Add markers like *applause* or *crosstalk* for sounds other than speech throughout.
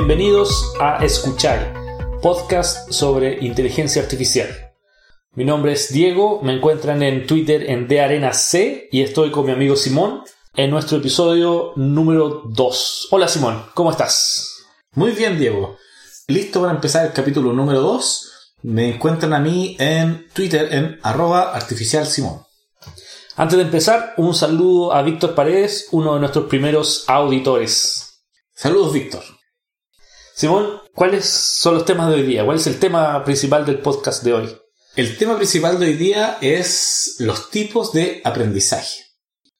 bienvenidos a Escuchar, podcast sobre inteligencia artificial. Mi nombre es Diego, me encuentran en Twitter en C y estoy con mi amigo Simón en nuestro episodio número 2. Hola Simón, ¿cómo estás? Muy bien Diego, listo para empezar el capítulo número 2. Me encuentran a mí en Twitter en arroba artificial Simón. Antes de empezar, un saludo a Víctor Paredes, uno de nuestros primeros auditores. Saludos Víctor. Simón, ¿cuáles son los temas de hoy día? ¿Cuál es el tema principal del podcast de hoy? El tema principal de hoy día es los tipos de aprendizaje.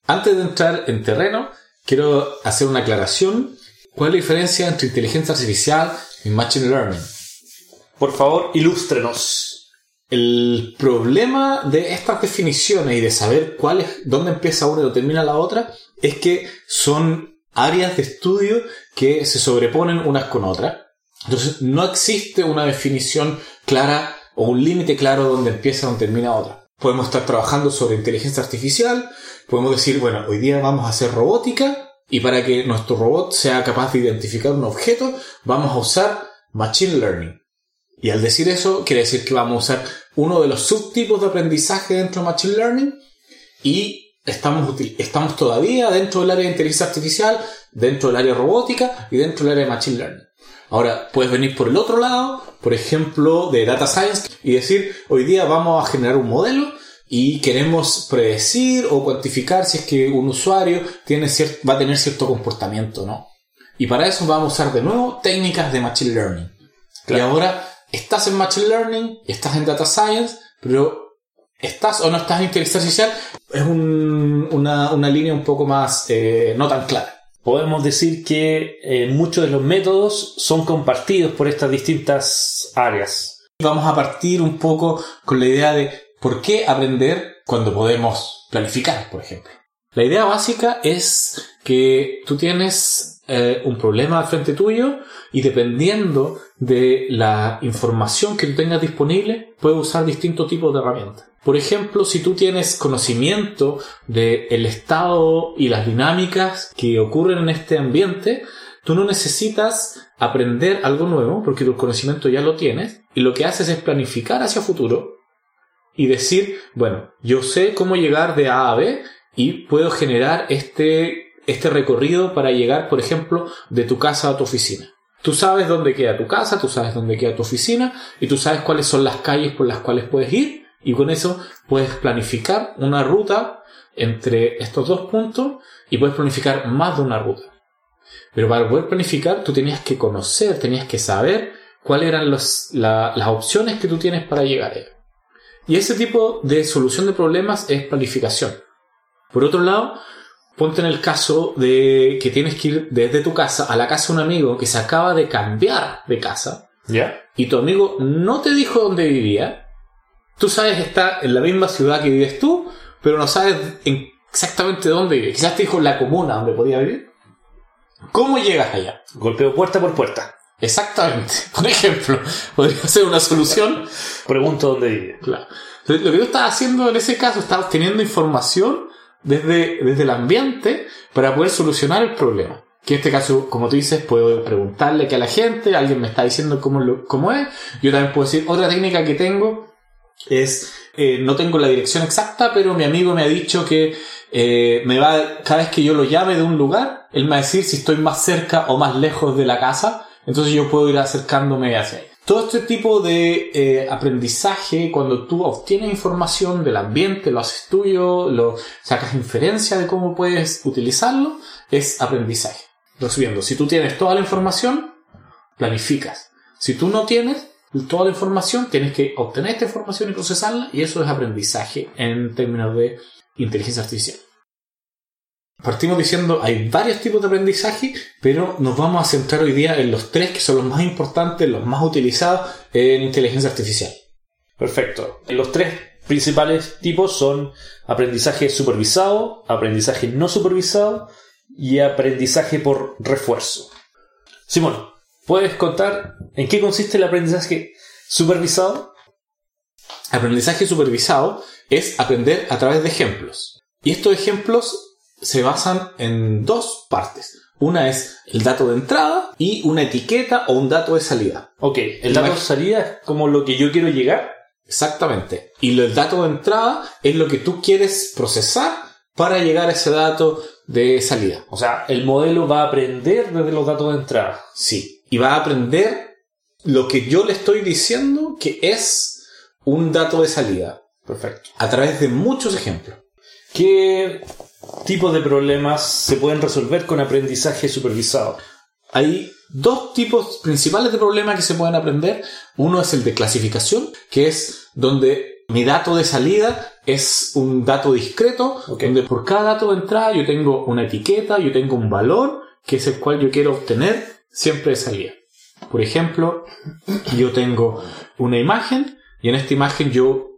Antes de entrar en terreno, quiero hacer una aclaración. ¿Cuál es la diferencia entre inteligencia artificial y machine learning? Por favor, ilústrenos. El problema de estas definiciones y de saber cuál es, dónde empieza una y termina la otra, es que son áreas de estudio que se sobreponen unas con otras. Entonces, no existe una definición clara o un límite claro donde empieza o termina otra. Podemos estar trabajando sobre inteligencia artificial, podemos decir, bueno, hoy día vamos a hacer robótica y para que nuestro robot sea capaz de identificar un objeto, vamos a usar Machine Learning. Y al decir eso, quiere decir que vamos a usar uno de los subtipos de aprendizaje dentro de Machine Learning y estamos, estamos todavía dentro del área de inteligencia artificial, dentro del área robótica y dentro del área de machine learning. Ahora, puedes venir por el otro lado, por ejemplo, de data science y decir, hoy día vamos a generar un modelo y queremos predecir o cuantificar si es que un usuario tiene va a tener cierto comportamiento, ¿no? Y para eso vamos a usar de nuevo técnicas de machine learning. Y ahora estás en machine learning, estás en data science, pero estás o no estás en inteligencia artificial es una, línea un poco más eh, no tan clara. Podemos decir que eh, muchos de los métodos son compartidos por estas distintas áreas. Vamos a partir un poco con la idea de por qué aprender cuando podemos planificar, por ejemplo. La idea básica es que tú tienes eh, un problema al frente tuyo y dependiendo de la información que tú tengas disponible, puedes usar distintos tipos de herramientas. Por ejemplo, si tú tienes conocimiento del estado y las dinámicas que ocurren en este ambiente, tú no necesitas aprender algo nuevo porque tu conocimiento ya lo tienes y lo que haces es planificar hacia futuro y decir, bueno, yo sé cómo llegar de A a B y puedo generar este, este recorrido para llegar, por ejemplo, de tu casa a tu oficina. Tú sabes dónde queda tu casa, tú sabes dónde queda tu oficina y tú sabes cuáles son las calles por las cuales puedes ir y con eso puedes planificar una ruta entre estos dos puntos y puedes planificar más de una ruta. Pero para poder planificar tú tenías que conocer, tenías que saber cuáles eran las opciones que tú tienes para llegar a ello. Y ese tipo de solución de problemas es planificación. Por otro lado, ponte en el caso de que tienes que ir desde tu casa a la casa de un amigo que se acaba de cambiar de casa. ¿Ya? Y tu amigo no te dijo dónde vivía Tú sabes que está en la misma ciudad que vives tú, pero no sabes exactamente dónde vive. Quizás te dijo la comuna donde podía vivir. ¿Cómo llegas allá? Golpeo puerta por puerta. Exactamente. *laughs* Por ejemplo, podría ser una solución. Pregunto dónde vive. Claro. Lo que tú estás haciendo en ese caso, estás obteniendo información desde, desde el ambiente para poder solucionar el problema. Que en este caso, como tú dices, puedo preguntarle que a la gente, alguien me está diciendo cómo, lo, cómo es. Yo también puedo decir, otra técnica que tengo es, eh, no tengo la dirección exacta, pero mi amigo me ha dicho que eh, me va, cada vez que yo lo llame de un lugar, él me va a decir si estoy más cerca o más lejos de la casa, entonces yo puedo ir acercándome hacia ahí. Todo este tipo de eh, aprendizaje, cuando tú obtienes información del ambiente, lo haces tuyo, lo sacas inferencia de cómo puedes utilizarlo, es aprendizaje. Resumiendo, si tú tienes toda la información, planificas. Si tú no tienes, toda la información, tienes que obtener esta información y procesarla, y eso es aprendizaje en términos de inteligencia artificial. Partimos diciendo hay varios tipos de aprendizaje, pero nos vamos a centrar hoy día en los tres que son los más importantes, los más utilizados en inteligencia artificial. Perfecto. Los tres principales tipos son aprendizaje supervisado, aprendizaje no supervisado y aprendizaje por refuerzo. Simón, ¿Puedes contar en qué consiste el aprendizaje supervisado? Aprendizaje supervisado es aprender a través de ejemplos. Y estos ejemplos se basan en dos partes. Una es el dato de entrada y una etiqueta o un dato de salida. Ok, el dato de salida es como lo que yo quiero llegar. Exactamente. Y el dato de entrada es lo que tú quieres procesar para llegar a ese dato de salida. O sea, el modelo va a aprender desde los datos de entrada. Sí. Y va a aprender lo que yo le estoy diciendo que es un dato de salida. Perfecto. A través de muchos ejemplos. ¿Qué tipos de problemas se pueden resolver con aprendizaje supervisado? Hay dos tipos principales de problemas que se pueden aprender. Uno es el de clasificación, que es donde mi dato de salida es un dato discreto, donde por cada dato de entrada yo tengo una etiqueta, yo tengo un valor, que es el cual yo quiero obtener siempre de salida. Por ejemplo, yo tengo una imagen y en esta imagen yo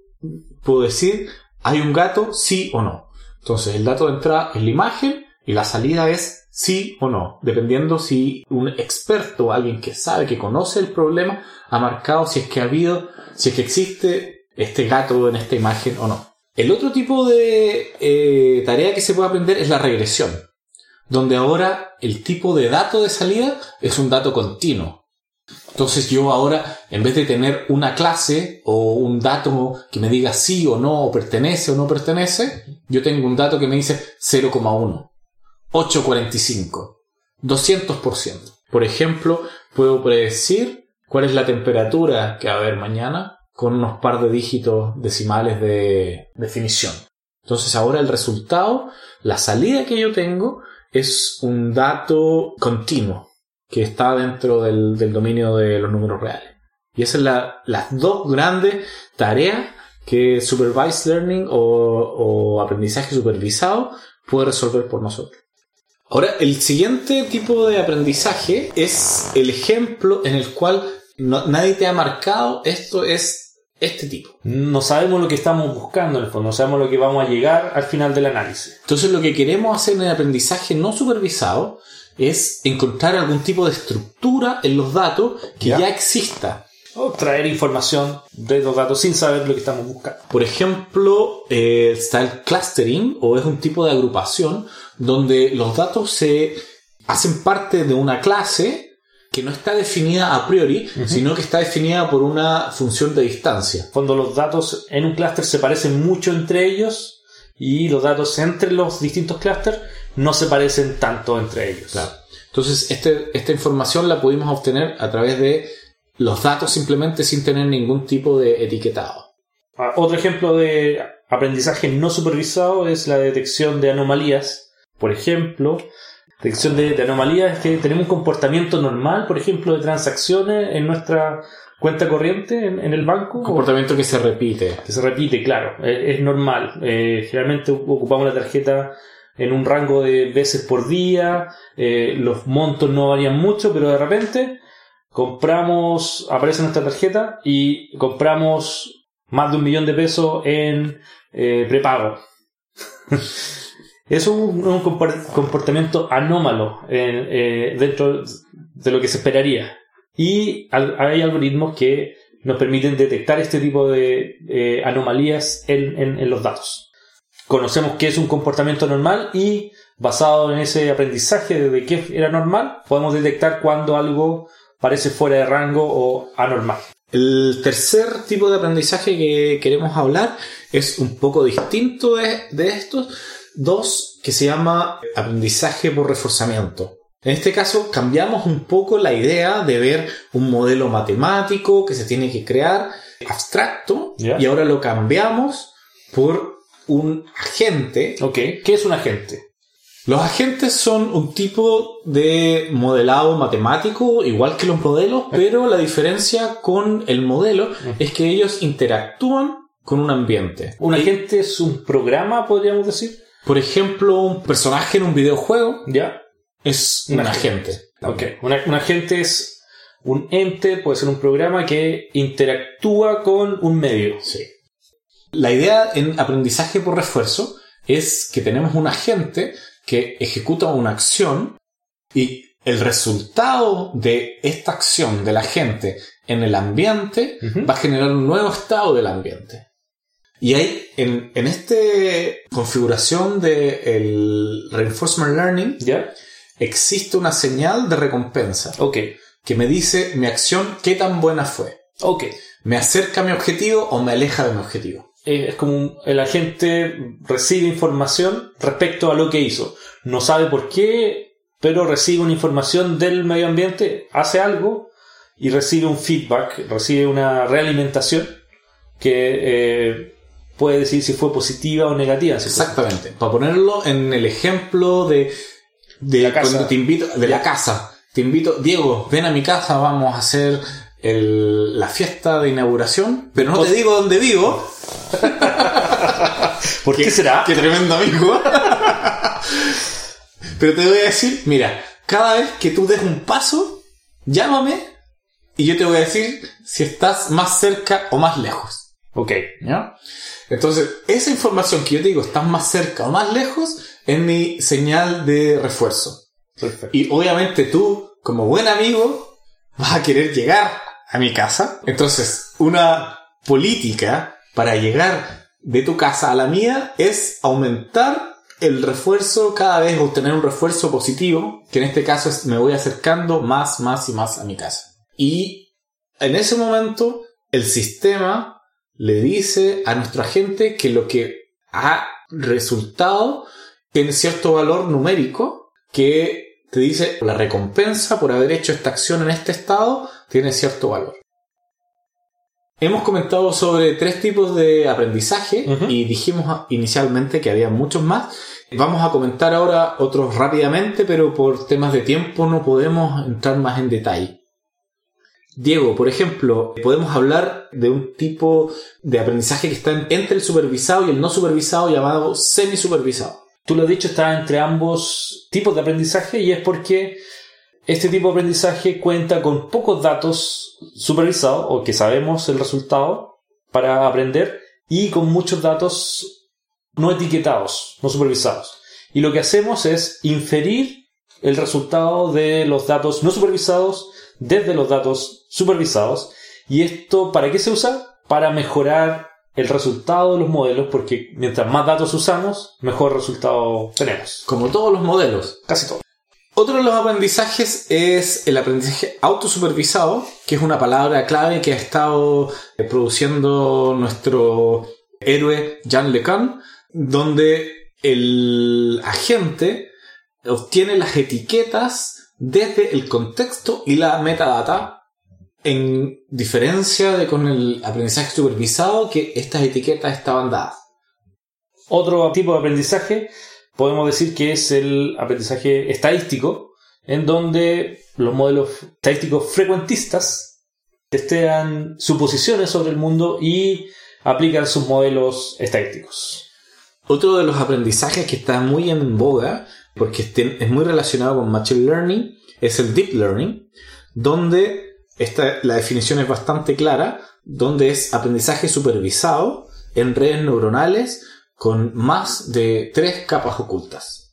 puedo decir, ¿hay un gato? Sí o no. Entonces, el dato de entrada es la imagen y la salida es sí o no, dependiendo si un experto, alguien que sabe, que conoce el problema, ha marcado si es que ha habido, si es que existe este gato en esta imagen o no. El otro tipo de eh, tarea que se puede aprender es la regresión, donde ahora el tipo de dato de salida es un dato continuo. Entonces yo ahora, en vez de tener una clase o un dato que me diga sí o no, o pertenece o no pertenece, yo tengo un dato que me dice 0,1, 845, 200%. Por ejemplo, puedo predecir cuál es la temperatura que va a haber mañana con unos par de dígitos decimales de definición. Entonces ahora el resultado, la salida que yo tengo, es un dato continuo que está dentro del, dominio de los números reales. Y esas son las dos grandes tareas que Supervised Learning o, aprendizaje supervisado puede resolver por nosotros. Ahora, el siguiente tipo de aprendizaje es el ejemplo en el cual nadie te ha marcado, esto es este tipo. No sabemos lo que estamos buscando en el fondo, no sabemos lo que vamos a llegar al final del análisis. Entonces lo que queremos hacer en el aprendizaje no supervisado es encontrar algún tipo de estructura en los datos que ya, exista. O traer información de los datos sin saber lo que estamos buscando. Por ejemplo, eh, está el clustering o es un tipo de agrupación donde los datos se hacen parte de una clase que no está definida a priori, sino que está definida por una función de distancia. Cuando los datos en un clúster se parecen mucho entre ellos y los datos entre los distintos clústeres no se parecen tanto entre ellos. Entonces, este, esta información la pudimos obtener a través de los datos simplemente sin tener ningún tipo de etiquetado. Ah, otro ejemplo de aprendizaje no supervisado es la detección de anomalías. Por ejemplo, detección de, anomalías es que tenemos un comportamiento normal, por ejemplo, de transacciones en nuestra cuenta corriente en, el banco. Un comportamiento que se repite. Que se repite, claro, es, normal. Eh, generalmente ocupamos la tarjeta en un rango de veces por día, eh, los montos no varían mucho, pero de repente compramos, aparece nuestra tarjeta y compramos más de un millón de pesos en eh, prepago. *laughs* es un, comportamiento anómalo eh, dentro de lo que se esperaría. Y hay algoritmos que nos permiten detectar este tipo de anomalías en los datos conocemos qué es un comportamiento normal y basado en ese aprendizaje de qué era normal, podemos detectar cuando algo parece fuera de rango o anormal. El tercer tipo de aprendizaje que queremos hablar es un poco distinto de, estos dos, que se llama aprendizaje por reforzamiento. En este caso cambiamos un poco la idea de ver un modelo matemático que se tiene que crear abstracto y ahora lo cambiamos por un agente. Ok, ¿qué es un agente? Los agentes son un tipo de modelado matemático, igual que los modelos, pero la diferencia con el modelo es que ellos interactúan con un ambiente. ¿Un agente es un programa, podríamos decir? Por ejemplo, un personaje en un videojuego ya es un, agente. Ok, un, un agente es un ente, puede ser un programa que interactúa con un medio. Sí. La idea en aprendizaje por refuerzo es que tenemos un agente que ejecuta una acción y el resultado de esta acción del agente en el ambiente va a generar un nuevo estado del ambiente. Y hay en, en esta configuración del reinforcement learning, existe una señal de recompensa Ok, que me dice mi acción qué tan buena fue. ok. ¿Me acerca a mi objetivo o me aleja de mi objetivo? Eh, Es como un- el agente recibe información respecto a lo que hizo. No sabe por qué, pero recibe una información del medio ambiente, hace algo y recibe un feedback, recibe una realimentación que eh, puede decir si fue positiva o negativa. Exactamente. Para ponerlo en el ejemplo de, de La casa. cuando te invito, de la casa. Te invito, Diego, ven a mi casa, vamos a hacer el- la fiesta de inauguración, pero no te digo dónde vivo. *laughs* ¿Por qué será? Qué tremendo amigo. pero te voy a decir, mira, cada vez que tú des un paso, llámame y yo te voy a decir si estás más cerca o más lejos. Ok, ¿Ya? Entonces, esa información que yo te digo, estás más cerca o más lejos, es mi señal de refuerzo. perfecto. Y obviamente tú, como buen amigo, vas a querer llegar a mi casa. Entonces, una política para llegar de tu casa a la mía es aumentar el refuerzo cada vez, obtener un refuerzo positivo, que en este caso es me voy acercando más, más y más a mi casa. Y en ese momento, el sistema le dice a nuestro agente que lo que ha resultado tiene cierto valor numérico que te dice la recompensa por haber hecho esta acción en este estado tiene cierto valor. Hemos comentado sobre tres tipos de aprendizaje y dijimos inicialmente que había muchos más. Vamos a comentar ahora otros rápidamente, pero por temas de tiempo no podemos entrar más en detalle. Diego, por ejemplo, podemos hablar de un tipo de aprendizaje que está entre el supervisado y el no supervisado llamado semisupervisado. Tú lo has dicho, está entre ambos tipos de aprendizaje y es porque este tipo de aprendizaje cuenta con pocos datos supervisados o que sabemos el resultado para aprender y con muchos datos no etiquetados, no supervisados. Y lo que hacemos es inferir el resultado de los datos no supervisados desde los datos supervisados. ¿Y esto para qué se usa? Para mejorar el resultado de los modelos, porque mientras más datos usamos, mejor resultado tenemos. Como todos los modelos. Casi todo. Otro de los aprendizajes es el aprendizaje autosupervisado, que es una palabra clave que ha estado eh, produciendo nuestro héroe Jean LeCun, donde el agente obtiene las etiquetas desde el contexto y la metadata, en diferencia de con el aprendizaje supervisado, que estas etiquetas estaban dadas. Otro tipo de aprendizaje podemos decir que es el aprendizaje estadístico, en donde los modelos estadísticos frecuentistas testean suposiciones sobre el mundo y aplican sus modelos estadísticos. Otro de los aprendizajes que está muy en boga, porque este- es muy relacionado con Machine Learning, es el Deep Learning, donde esta, la definición es bastante clara, donde es aprendizaje supervisado en redes neuronales con más de tres capas ocultas.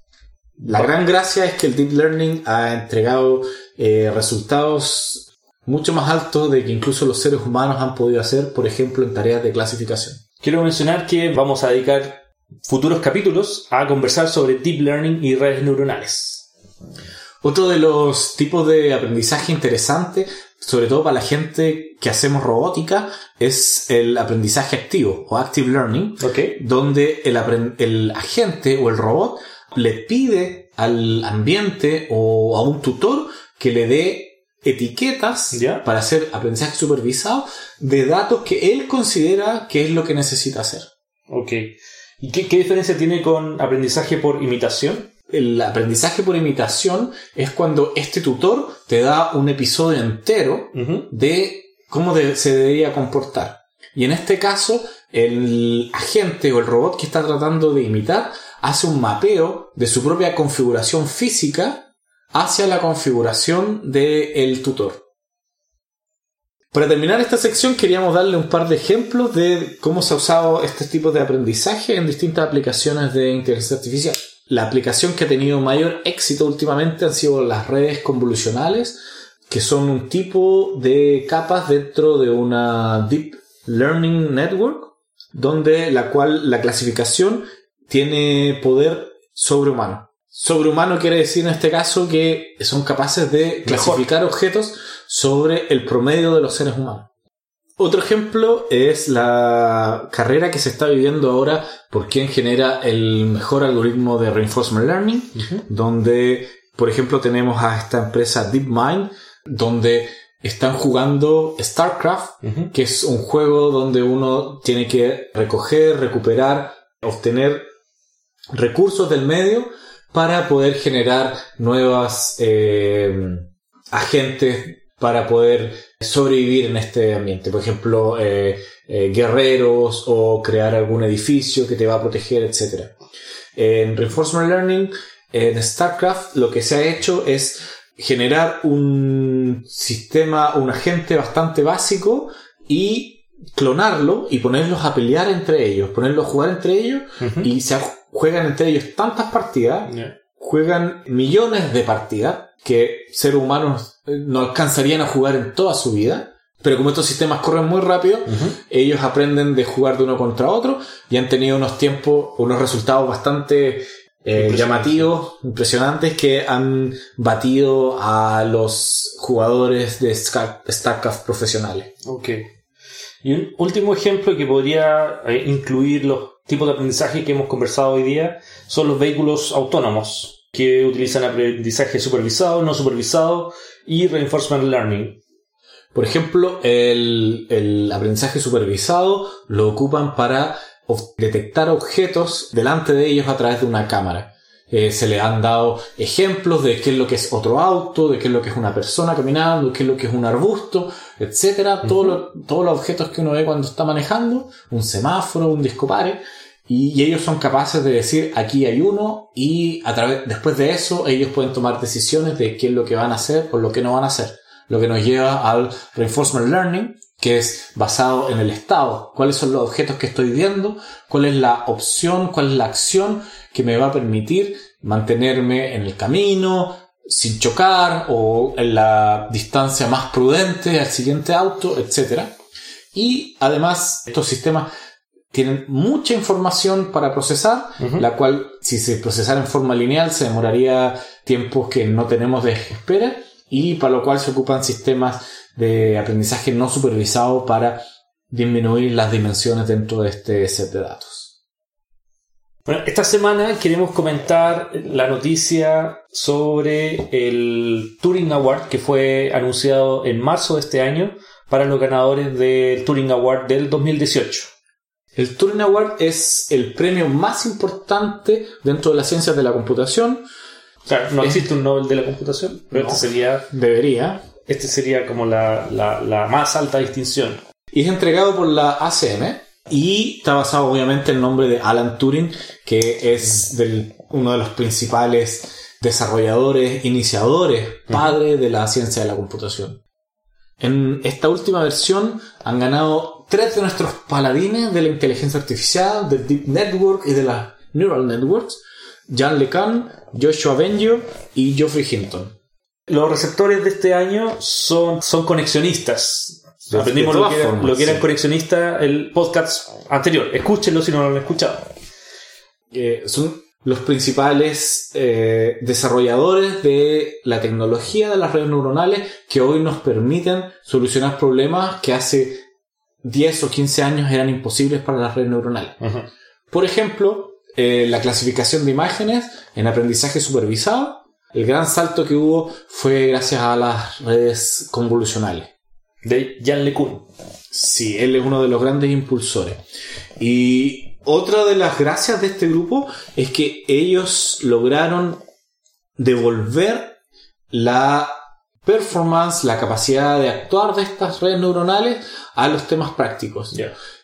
La gran gracia es que el Deep Learning ha entregado eh, resultados mucho más altos de que incluso los seres humanos han podido hacer, por ejemplo, en tareas de clasificación. Quiero mencionar que vamos a dedicar futuros capítulos a conversar sobre Deep Learning y redes neuronales. Otro de los tipos de aprendizaje interesante, sobre todo para la gente que hacemos robótica, es el aprendizaje activo o active learning, donde el, el agente o el robot le pide al ambiente o a un tutor que le dé etiquetas Ya. para hacer aprendizaje supervisado de datos que él considera que es lo que necesita hacer. Ok. ¿Y qué, qué diferencia tiene con aprendizaje por imitación? El aprendizaje por imitación es cuando este tutor te da un episodio entero de cómo de- se debería comportar. Y en este caso, el agente o el robot que está tratando de imitar hace un mapeo de su propia configuración física hacia la configuración del tutor. Para terminar esta sección queríamos darle un par de ejemplos de cómo se ha usado este tipo de aprendizaje en distintas aplicaciones de inteligencia artificial. La aplicación que ha tenido mayor éxito últimamente han sido las redes convolucionales, que son un tipo de capas dentro de una Deep Learning Network, donde la cual la clasificación tiene poder sobrehumano. Sobrehumano quiere decir en este caso que son capaces de clasificar objetos sobre el promedio de los seres humanos. Otro ejemplo es la carrera que se está viviendo ahora por quien genera el mejor algoritmo de reinforcement learning, donde, por ejemplo, tenemos a esta empresa DeepMind, donde están jugando StarCraft, que es un juego donde uno tiene que recoger, recuperar, obtener recursos del medio para poder generar nuevas eh, agentes para poder sobrevivir en este ambiente. Por ejemplo, eh, eh, guerreros o crear algún edificio que te va a proteger, etc. En Reinforcement Learning, en StarCraft, lo que se ha hecho es generar un sistema, un agente bastante básico y clonarlo y ponerlos a pelear entre ellos, ponerlos a jugar entre ellos y se juegan entre ellos tantas partidas, juegan millones de partidas que seres humanos eh, no alcanzarían a jugar en toda su vida. Pero como estos sistemas corren muy rápido, ellos aprenden de jugar de uno contra otro y han tenido unos tiempos, unos resultados bastante eh, llamativos, impresionantes, que han batido a los jugadores de StarCraft profesionales. Ok. Y un último ejemplo que podría eh, incluir los tipos de aprendizaje que hemos conversado hoy día son los vehículos autónomos que utilizan aprendizaje supervisado, no supervisado y reinforcement learning. Por ejemplo, el, aprendizaje supervisado lo ocupan para detectar objetos delante de ellos a través de una cámara. Eh, se le han dado ejemplos de qué es lo que es otro auto, de qué es lo que es una persona caminando, qué es lo que es un arbusto, etcétera, todos los objetos que uno ve cuando está manejando, un semáforo, un discopare, y, ellos son capaces de decir aquí hay uno y a través, después de eso ellos pueden tomar decisiones de qué es lo que van a hacer o lo que no van a hacer. Lo que nos lleva al reinforcement learning, que es basado en el estado. ¿Cuáles son los objetos que estoy viendo? ¿Cuál es la opción? ¿Cuál es la acción que me va a permitir mantenerme en el camino, sin chocar o en la distancia más prudente al siguiente auto, etcétera? Y además, estos sistemas tienen mucha información para procesar, la cual si se procesara en forma lineal se demoraría tiempos que no tenemos de espera y para lo cual se ocupan sistemas de aprendizaje no supervisado para disminuir las dimensiones dentro de este set de datos. Bueno, esta semana queremos comentar la noticia sobre el Turing Award que fue anunciado en marzo de este año para los ganadores del Turing Award del 2018. El Turing Award es el premio más importante dentro de las ciencias de la computación. Claro, no existe un Nobel de la computación, pero este sería. Debería. Este sería como la, más alta distinción. Y es entregado por la ACM y está basado obviamente en el nombre de Alan Turing, que es uno de los principales desarrolladores, iniciadores, padre de la ciencia de la computación. En esta última versión han ganado tres de nuestros paladines de la inteligencia artificial, del Deep Network y de las Neural Networks, Jan LeCun, Joshua Bengio y Geoffrey Hinton. Los receptores de este año son, son conexionistas. Aprendimos lo que, era, lo que eran conexionistas el podcast anterior. Escúchenlo si no lo han escuchado. Eh, son los principales eh, desarrolladores de la tecnología de las redes neuronales que hoy nos permiten solucionar problemas que hace 10 o 15 años eran imposibles para las redes neuronales. Por ejemplo, eh, la clasificación de imágenes en aprendizaje supervisado. El gran salto que hubo fue gracias a las redes convolucionales. De Jan LeCun. Sí, él es uno de los grandes impulsores. Y otra de las gracias de este grupo es que ellos lograron devolver la performance, la capacidad de actuar de estas redes neuronales a los temas prácticos.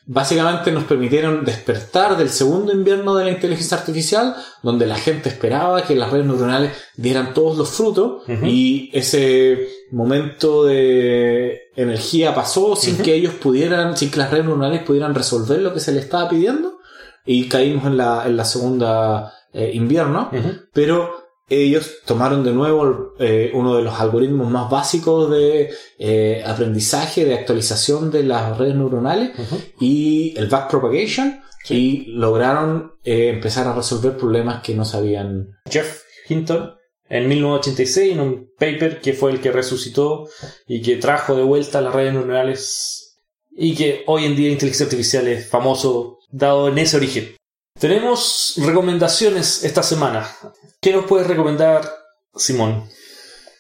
Básicamente nos permitieron despertar del segundo invierno de la inteligencia artificial, donde la gente esperaba que las redes neuronales dieran todos los frutos y ese momento de energía pasó sin que ellos pudieran, sin que las redes neuronales pudieran resolver lo que se les estaba pidiendo y caímos en la, en la segunda eh, invierno, pero ellos tomaron de nuevo eh, uno de los algoritmos más básicos de eh, aprendizaje, de actualización de las redes neuronales y el backpropagation y lograron eh, empezar a resolver problemas que no se habían Jeff Hinton en 1986 en un paper que fue el que resucitó y que trajo de vuelta las redes neuronales y que hoy en día inteligencia artificial es famoso dado en ese origen. Tenemos recomendaciones esta semana. ¿Qué nos puedes recomendar, Simón?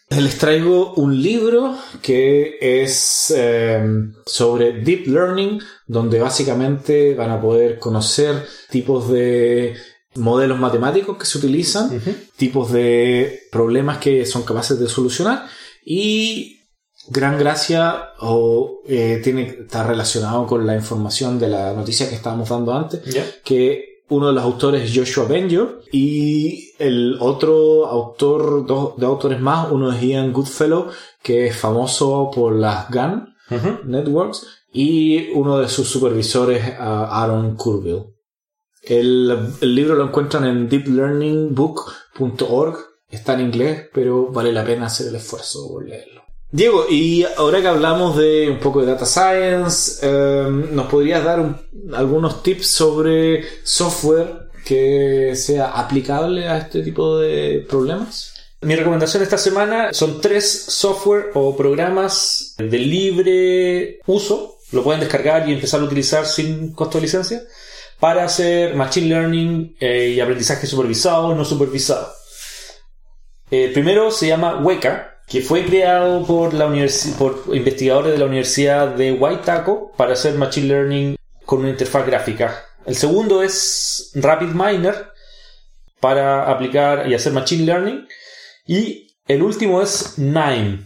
Les traigo un libro que es eh, sobre Deep Learning, donde básicamente van a poder conocer tipos de modelos matemáticos que se utilizan, tipos de problemas que son capaces de solucionar y gran gracia o eh, tiene está relacionado con la información de la noticia que estábamos dando antes, que uno de los autores es Joshua Benjo y el otro autor, dos, autores más, uno es Ian Goodfellow, que es famoso por las GAN Networks, y uno de sus supervisores, Aaron Curville. El, libro lo encuentran en deeplearningbook.org. Está en inglés, pero vale la pena hacer el esfuerzo por leerlo. Diego, y ahora que hablamos de un poco de data science, em, ¿nos podrías dar algunos tips sobre software que sea aplicable a este tipo de problemas? Mi recomendación esta semana son tres software o programas de libre uso. Lo pueden descargar y empezar a utilizar sin costo de licencia para hacer Machine Learning eh, y aprendizaje supervisado o no supervisado. El primero se llama Weka, que fue creado por, la por investigadores de la Universidad de Waitako para hacer Machine Learning con una interfaz gráfica. El segundo es RapidMiner para aplicar y hacer Machine Learning. Y el último es Nine,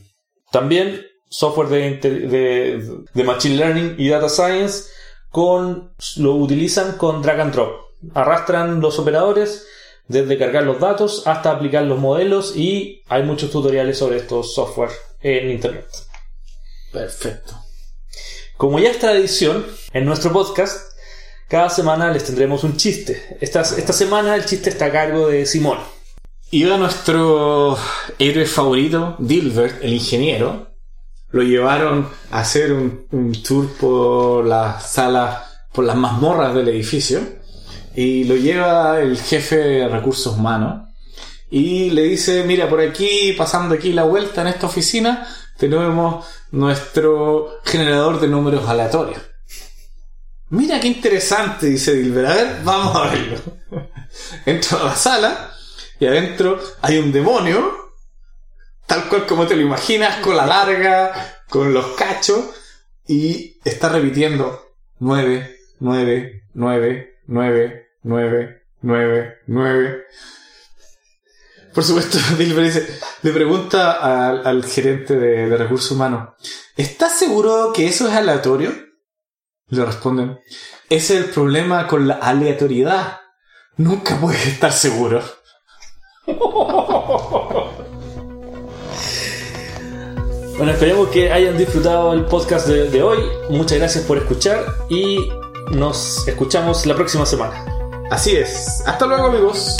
también software de, de Machine Learning y Data Science con, lo utilizan con drag and drop. Arrastran los operadores desde cargar los datos hasta aplicar los modelos y hay muchos tutoriales sobre estos software en internet. Perfecto. Como ya es tradición, en nuestro podcast, cada semana les tendremos un chiste. Esta, esta semana el chiste está a cargo de Simón. Iba nuestro héroe favorito, Dilbert, el ingeniero, lo llevaron a hacer un, tour por las salas, por las mazmorras del edificio. Y lo lleva el jefe de recursos humanos. Y le dice, mira, por aquí, pasando aquí la vuelta en esta oficina, tenemos nuestro generador de números aleatorios. Mira qué interesante, dice Dilber. A ver, vamos a verlo. *laughs* Entro a la sala y adentro hay un demonio tal cual como te lo imaginas, con la larga, con los cachos, y está repitiendo 9, 9, 9, 9, 9, 9, 9. Por supuesto, *laughs* Dilber dice, le pregunta al, gerente de, de, recursos humanos, ¿estás seguro que eso es aleatorio? Le responden, es el problema con la aleatoriedad. Nunca puedes estar seguro. *laughs* Bueno, esperemos que hayan disfrutado el podcast de, hoy. Muchas gracias por escuchar y nos escuchamos la próxima semana. Así es. Hasta luego amigos.